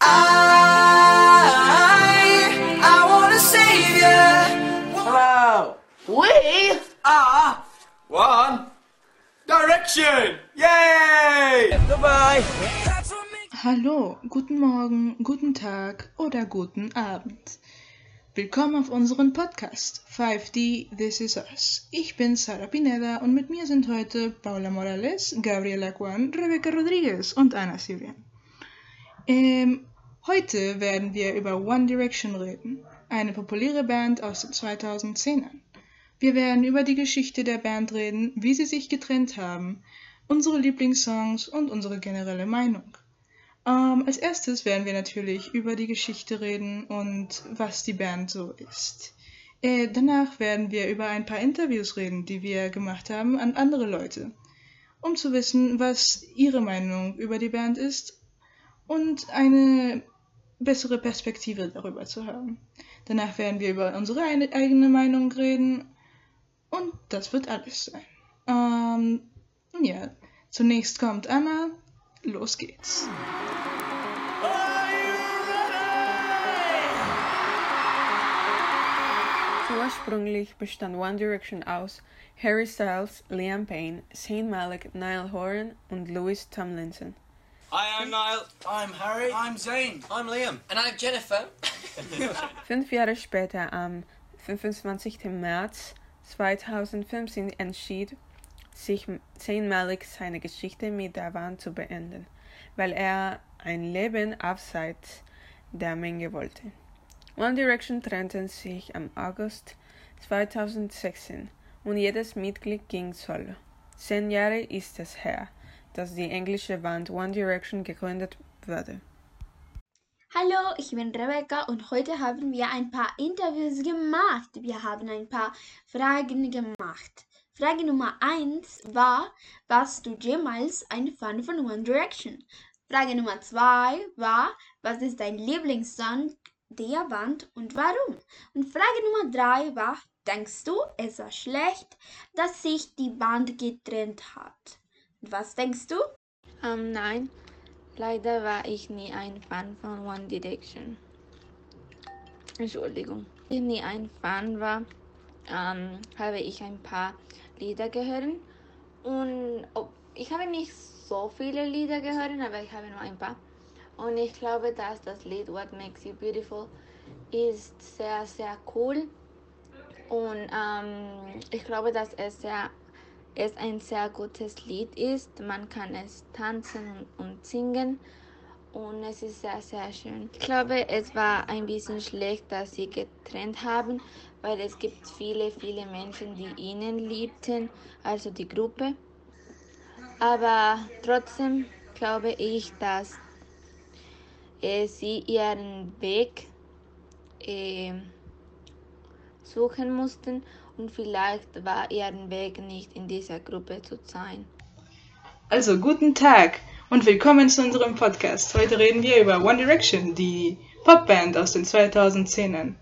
I, I wanna save you. Hello. We are One Direction. Yay! Goodbye. Hallo, guten Morgen, guten Tag oder guten Abend. Willkommen auf unserem Podcast 5D This Is Us. Ich bin Sara Pineda und mit mir sind heute Paula Morales, Gabriela Juan, Rebecca Rodriguez und Anna Syrien. Ähm, heute werden wir über One Direction reden, eine populäre Band aus den 2010ern. Wir werden über die Geschichte der Band reden, wie sie sich getrennt haben, unsere Lieblingssongs und unsere generelle Meinung. Ähm, als erstes werden wir natürlich über die Geschichte reden und was die Band so ist. Äh, danach werden wir über ein paar Interviews reden, die wir gemacht haben an andere Leute, um zu wissen, was ihre Meinung über die Band ist und eine bessere Perspektive darüber zu haben. Danach werden wir über unsere eigene Meinung reden und das wird alles sein. Ähm, ja, zunächst kommt Anna. Los geht's. Ursprünglich bestand One Direction aus Harry Styles, Liam Payne, Saint Malik, Niall Horan und Louis Tomlinson. Hi, I'm Niall. I'm Harry. I'm Zane. I'm Liam. And I'm Jennifer. Fünf Jahre später, am 25. März 2015, entschied sich Saint Malik seine Geschichte mit der Band zu beenden, weil er ein Leben abseits der Menge wollte. One Direction trennten sich am August 2016 und jedes Mitglied ging solo. Zehn Jahre ist es her, dass die englische Band One Direction gegründet wurde. Hallo, ich bin Rebecca und heute haben wir ein paar Interviews gemacht. Wir haben ein paar Fragen gemacht. Frage Nummer 1 war, warst du jemals ein Fan von One Direction? Frage Nummer 2 war, was ist dein Lieblingssong der Band und warum? Und Frage Nummer 3 war, denkst du, es war schlecht, dass sich die Band getrennt hat? Was denkst du? Ähm, nein, leider war ich nie ein Fan von One Direction. Entschuldigung. Ich nie ein Fan war, ähm, habe ich ein paar Lieder gehört. Und oh, ich habe nicht so viele Lieder gehört, aber ich habe nur ein paar. Und ich glaube, dass das Lied What Makes You Beautiful ist sehr, sehr cool. Und ähm, ich glaube, dass es, sehr, es ein sehr gutes Lied ist. Man kann es tanzen und singen. Und es ist sehr, sehr schön. Ich glaube, es war ein bisschen schlecht, dass sie getrennt haben, weil es gibt viele, viele Menschen, die ihnen liebten, also die Gruppe. Aber trotzdem glaube ich, dass äh, sie ihren Weg äh, suchen mussten und vielleicht war ihren Weg nicht in dieser Gruppe zu sein. Also, guten Tag und willkommen zu unserem Podcast. Heute reden wir über One Direction, die Popband aus den 2010ern.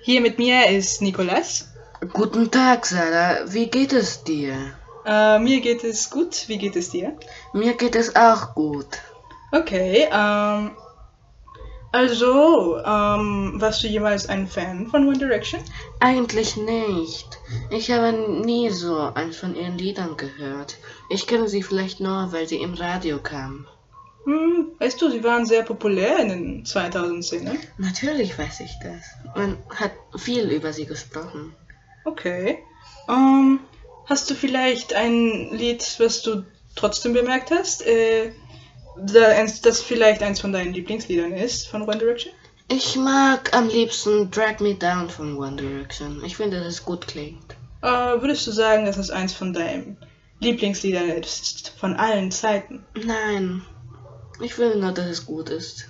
Hier mit mir ist Nikolas. Guten Tag, Sarah. Wie geht es dir? Äh, mir geht es gut. Wie geht es dir? Mir geht es auch gut. Okay, ähm, also, ähm, warst du jemals ein Fan von One Direction? Eigentlich nicht. Ich habe nie so eins von ihren Liedern gehört. Ich kenne sie vielleicht nur, weil sie im Radio kamen. Hm, weißt du, sie waren sehr populär in den 2010ern. Natürlich weiß ich das. Man hat viel über sie gesprochen. Okay. Ähm, hast du vielleicht ein Lied, was du trotzdem bemerkt hast, äh, das vielleicht eins von deinen Lieblingsliedern ist von One Direction? Ich mag am liebsten Drag Me Down von One Direction. Ich finde, dass es gut klingt. Äh, würdest du sagen, dass es eins von deinen Lieblingsliedern ist, von allen Zeiten? Nein. Ich will nur, dass es gut ist.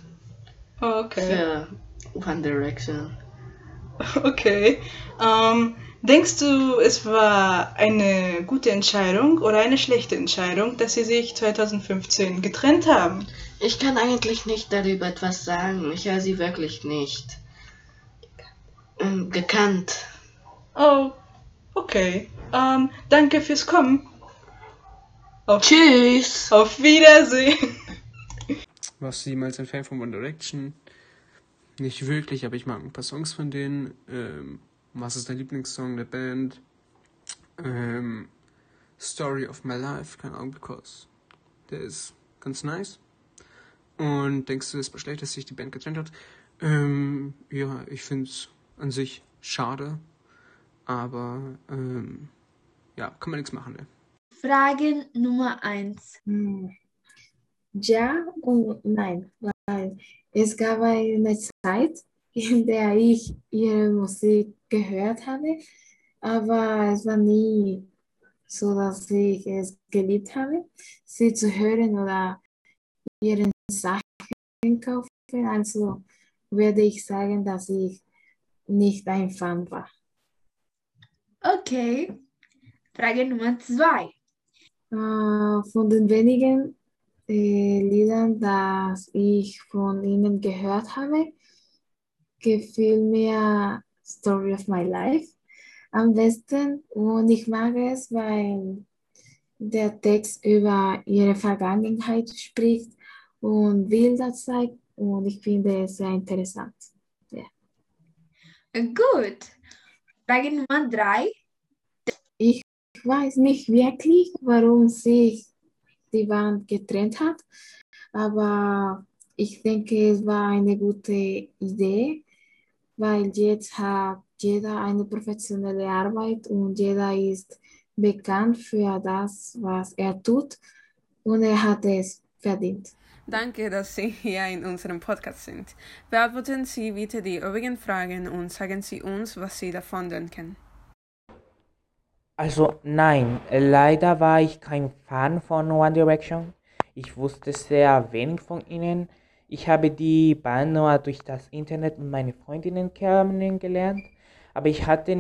Okay. Für One Direction. Okay. Ähm, denkst du, es war eine gute Entscheidung oder eine schlechte Entscheidung, dass sie sich 2015 getrennt haben? Ich kann eigentlich nicht darüber etwas sagen. Ich habe sie wirklich nicht ähm, gekannt. Oh, okay. Ähm, danke fürs Kommen. Auf, Tschüss. auf Wiedersehen. warst du jemals ein Fan von One Direction? Nicht wirklich, aber ich mag ein paar Songs von denen. Ähm, was ist dein Lieblingssong der Band? Ähm, Story of My Life, keine Ahnung, because der ist ganz nice. Und denkst du, es war schlecht, dass sich die Band getrennt hat? Ähm, ja, ich finde es an sich schade, aber ähm, ja, kann man nichts machen. Ne? Frage Nummer 1. Hm. Ja und nein, weil es gab eine Zeit, in der ich ihre Musik gehört habe, aber es war nie so, dass ich es geliebt habe, sie zu hören oder ihren Sachen kaufen. Also würde ich sagen, dass ich nicht ein Fan war. Okay. Frage Nummer 2. Äh, von den wenigen äh, Liedern, das ich von ihnen gehört habe, gefiel mir Story of My Life am besten und ich mag es, weil der Text über ihre Vergangenheit spricht und Bilder zeigt und ich finde es sehr interessant. Ja. Gut. Frage Nummer 3. Ich weiß nicht wirklich, warum sich die Band getrennt hat, aber ich denke, es war eine gute Idee, weil jetzt hat jeder eine professionelle Arbeit und jeder ist bekannt für das, was er tut und er hat es verdient. Danke, dass Sie hier in unserem Podcast sind. Beantworten Sie bitte die übrigen Fragen und sagen Sie uns, was Sie davon denken. Also nein, leider war ich kein Fan von One Direction. Ich wusste sehr wenig von ihnen. Ich habe die Band nur durch das Internet und meine Freundinnen kennengelernt, aber ich hatte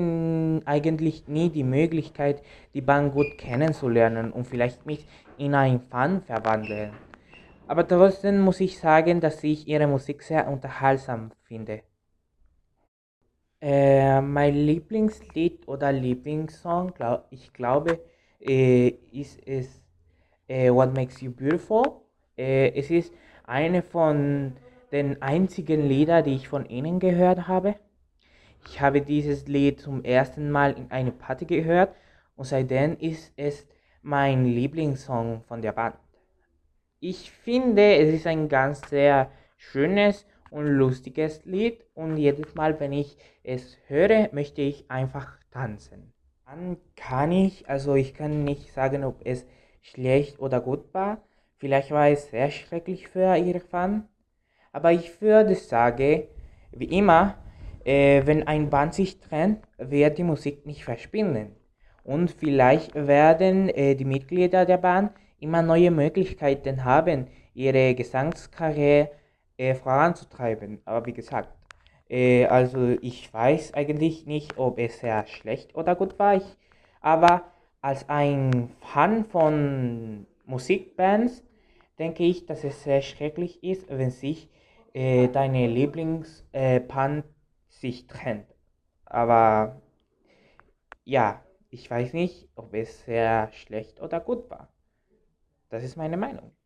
eigentlich nie die Möglichkeit, die Band gut kennenzulernen und vielleicht mich in einen Fan verwandeln. Aber trotzdem muss ich sagen, dass ich ihre Musik sehr unterhaltsam finde. Äh, mein Lieblingslied oder Lieblingssong, glaub, ich glaube, äh, ist es äh, What Makes You Beautiful. Äh, es ist eine von den einzigen Lieder, die ich von ihnen gehört habe. Ich habe dieses Lied zum ersten Mal in einer Party gehört und seitdem ist es mein Lieblingssong von der Band. Ich finde, es ist ein ganz sehr schönes und lustiges Lied und jedes Mal, wenn ich es höre, möchte ich einfach tanzen. Dann kann ich, also ich kann nicht sagen, ob es schlecht oder gut war. Vielleicht war es sehr schrecklich für ihre Fan. Aber ich würde sagen, wie immer, äh, wenn ein Band sich trennt, wird die Musik nicht verschwinden. Und vielleicht werden äh, die Mitglieder der Band immer neue Möglichkeiten haben, ihre Gesangskarriere äh, voranzutreiben. Aber wie gesagt, äh, also ich weiß eigentlich nicht, ob es sehr schlecht oder gut war. Ich, aber als ein Fan von Musikbands denke ich, dass es sehr schrecklich ist, wenn sich äh, deine Lieblingsband äh, sich trennt. Aber ja, ich weiß nicht, ob es sehr schlecht oder gut war. Das ist meine Meinung.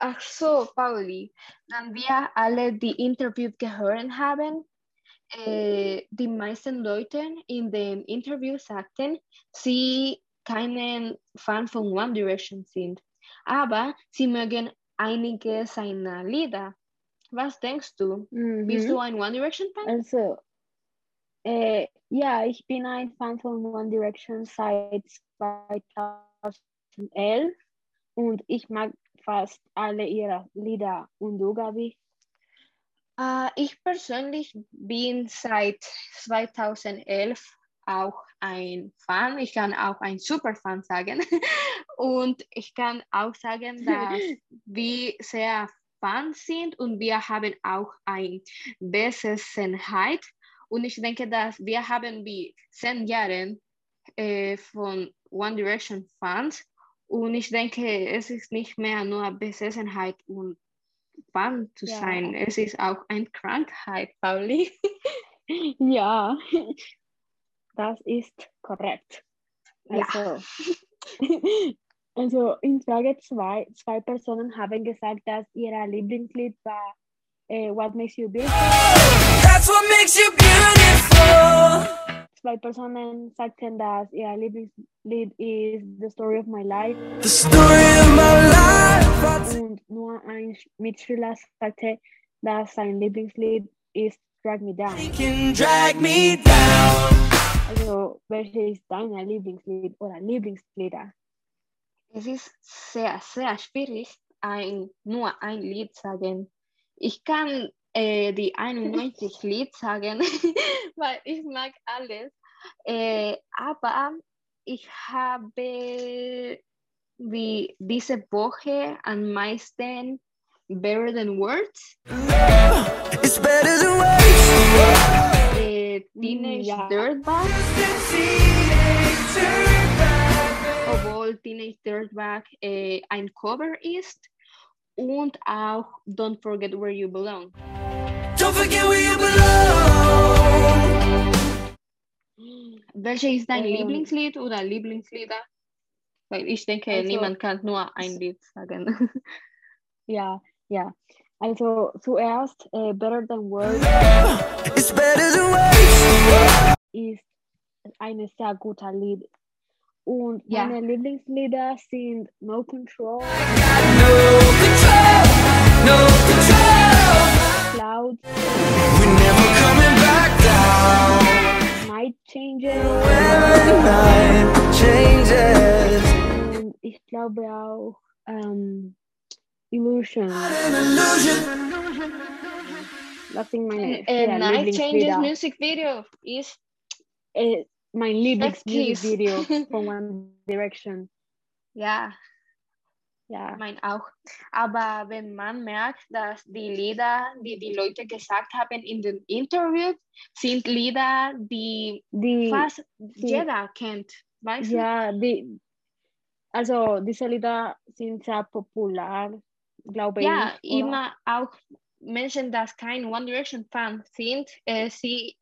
Ach so, Pauli, dann wir alle die Interview gehört haben, äh, die meisten Leute in dem Interview sagten, sie keinen Fan von One Direction sind, aber sie mögen einige seiner Lieder. Was denkst du? Mhm. Bist du ein One Direction Fan? Also, äh, ja, ich bin ein Fan von One Direction seit 2011 und ich mag fast alle ihre Lieder. Und du, Gabi? Äh, ich persönlich bin seit 2011 auch ein Fan. Ich kann auch ein Superfan sagen. Und ich kann auch sagen, dass wir sehr Fans sind und wir haben auch ein Besessenheit. Und ich denke, dass wir haben wie zehn Jahre äh, von One Direction Fans und ich denke, es ist nicht mehr nur Besessenheit und Fan zu Ja. sein. Es ist auch eine Krankheit, Pauli. Ja, das ist korrekt. Ja. Also, in Frage 2, zwei Personen haben gesagt, dass ihr Lieblingslied war äh, What Makes You Beautiful. That's what makes you beautiful. Zwei Personen sagten, dass ihr Lieblingslied ist The Story of My Life. The story of my life. Und nur ein Mitschüler sagte, dass sein Lieblingslied ist Drag Me Down. Can drag me down. Also, welches ist dein Lieblingslied oder Lieblingslieder? Es ist sehr, sehr schwierig, ein, nur ein Lied sagen. Ich kann äh, die 91 Lied sagen, weil ich mag alles. Äh, aber ich habe wie diese Woche am meisten Better Than Words. It's better than words. Äh, Teenage ja. Dirtbag. Obwohl Teenage Dirtbag äh, ein Cover ist. Und auch Don't Forget Where You Belong. Don't forget where you belong. Welche ist dein Ähm, Lieblingslied oder Lieblingslieder? Weil ich denke, Also- niemand kann nur ein Lied sagen. Ja, ja. Also zuerst äh, Better Than Words It's better than words. ist ein sehr guter Lied. Und Ja. meine Lieblingslieder sind No Control, No control. No control. Cloud, We're never coming back down. Night Changes When the night changes. und ich glaube auch ähm, Illusion. An illusion. Das sind meine äh, Night Changes Lieblingslieder. Musikvideo ist Äh, mein Kiss. Lieblingsmusikvideo von One Direction. ja Ja. mein auch. Aber wenn man merkt, dass die Lieder, die die Leute gesagt haben in den Interviews, sind Lieder, die Die, fast jeder kennt. Weißt ja, die, also diese Lieder sind sehr populär, glaube du? Ja, ich. oder? immer auch Menschen, die kein One Direction Fan sind, äh, sie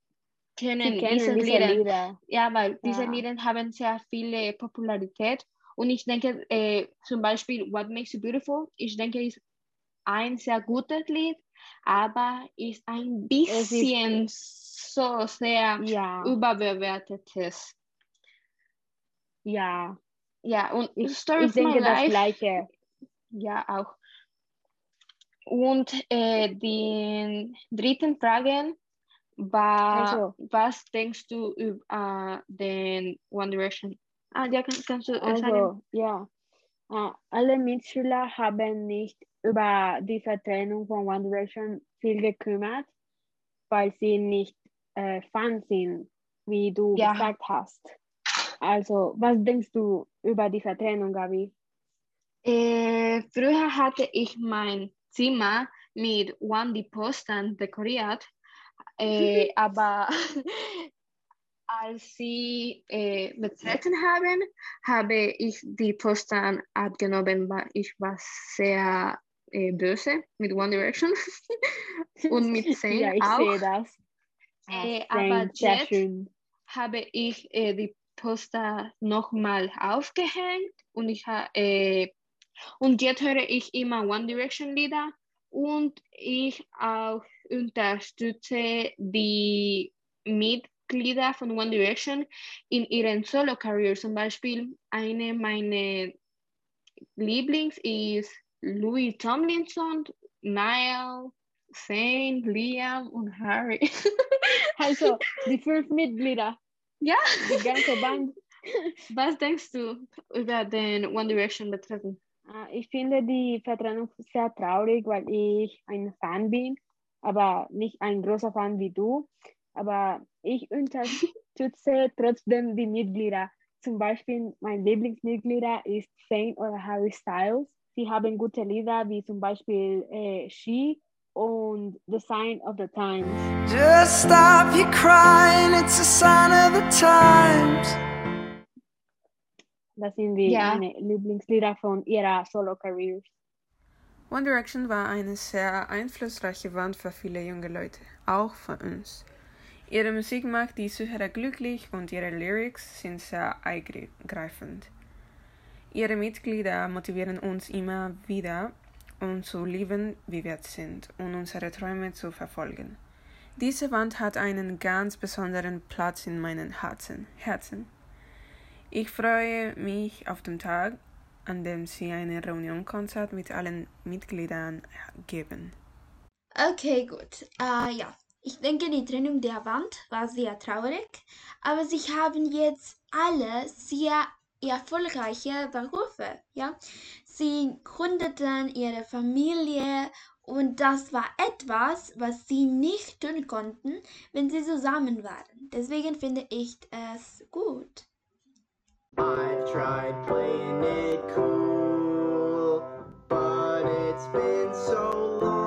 kennen, kennen diese diese Lieder. Lieder. Ja, weil diese Ja. Lieder haben sehr viele Popularität. Und ich denke, äh, zum Beispiel What Makes You Beautiful, ich denke, ist ein sehr gutes Lied, aber ist ein ist- bisschen so sehr Ja, überbewertetes. ja. Ja, und Ich, Story ich denke das Life, Gleiche. ja auch. Und äh, die dritten Fragen war, Also- was denkst du über äh, den One Direction? Ah, ja, kann, kannst du sagen? Also, ja. Äh, alle Mitschüler haben nicht über die Trennung von One Direction viel gekümmert, weil sie nicht äh, Fan sind, wie du Ja. gesagt hast. Also, was denkst du über die Trennung, Gabi? Äh, früher hatte ich mein Zimmer mit One-D-Postern dekoriert, äh, aber als sie äh, betreten haben, habe ich die Postern abgenommen, weil ich war sehr äh, böse mit One Direction und mit Zayn ja, ich auch. sehe das. Äh, aber jetzt schön. habe ich äh, die Poster nochmal aufgehängt und ich äh, und jetzt höre ich immer One Direction Lieder und ich auch unterstütze die Mitglieder von One Direction in ihren Solo-Career. Zum Beispiel eine meiner Lieblings ist Louis Tomlinson, Niall, Zayn, Liam und Harry. Also, die fünf Mitglieder, ja. die ganze Band. Was denkst du über den One Direction betreffend? Ah, Ich finde die Vertrennung sehr traurig, weil ich ein Fan bin, aber nicht ein großer Fan wie du. Aber ich unterstütze trotzdem die Mitglieder. Zum Beispiel mein Lieblingsmitglieder ist Zayn oder Harry Styles. Sie haben gute Lieder wie zum Beispiel äh, She und The Sign of the Times. Just stop your crying, it's a sign of the times. Das sind die Ja. meine Lieblingslieder von ihrer Solo-Career. One Direction war eine sehr einflussreiche Band für viele junge Leute, auch für uns. Ihre Musik macht die Zuhörer glücklich und ihre Lyrics sind sehr eingreifend. Ihre Mitglieder motivieren uns immer wieder, uns zu lieben, wie wir sind und unsere Träume zu verfolgen. Diese Wand hat einen ganz besonderen Platz in meinem Herzen. Herzen. Ich freue mich auf den Tag, an dem Sie ein Reunionkonzert mit allen Mitgliedern geben. Okay, gut. Äh, ja, ich denke, die Trennung der Wand war sehr traurig, aber sie haben jetzt alle sehr erfolgreiche Berufe, ja. Sie gründeten ihre Familie und das war etwas, was sie nicht tun konnten, wenn sie zusammen waren. Deswegen finde ich es gut. I've tried playing it cool, but it's been so long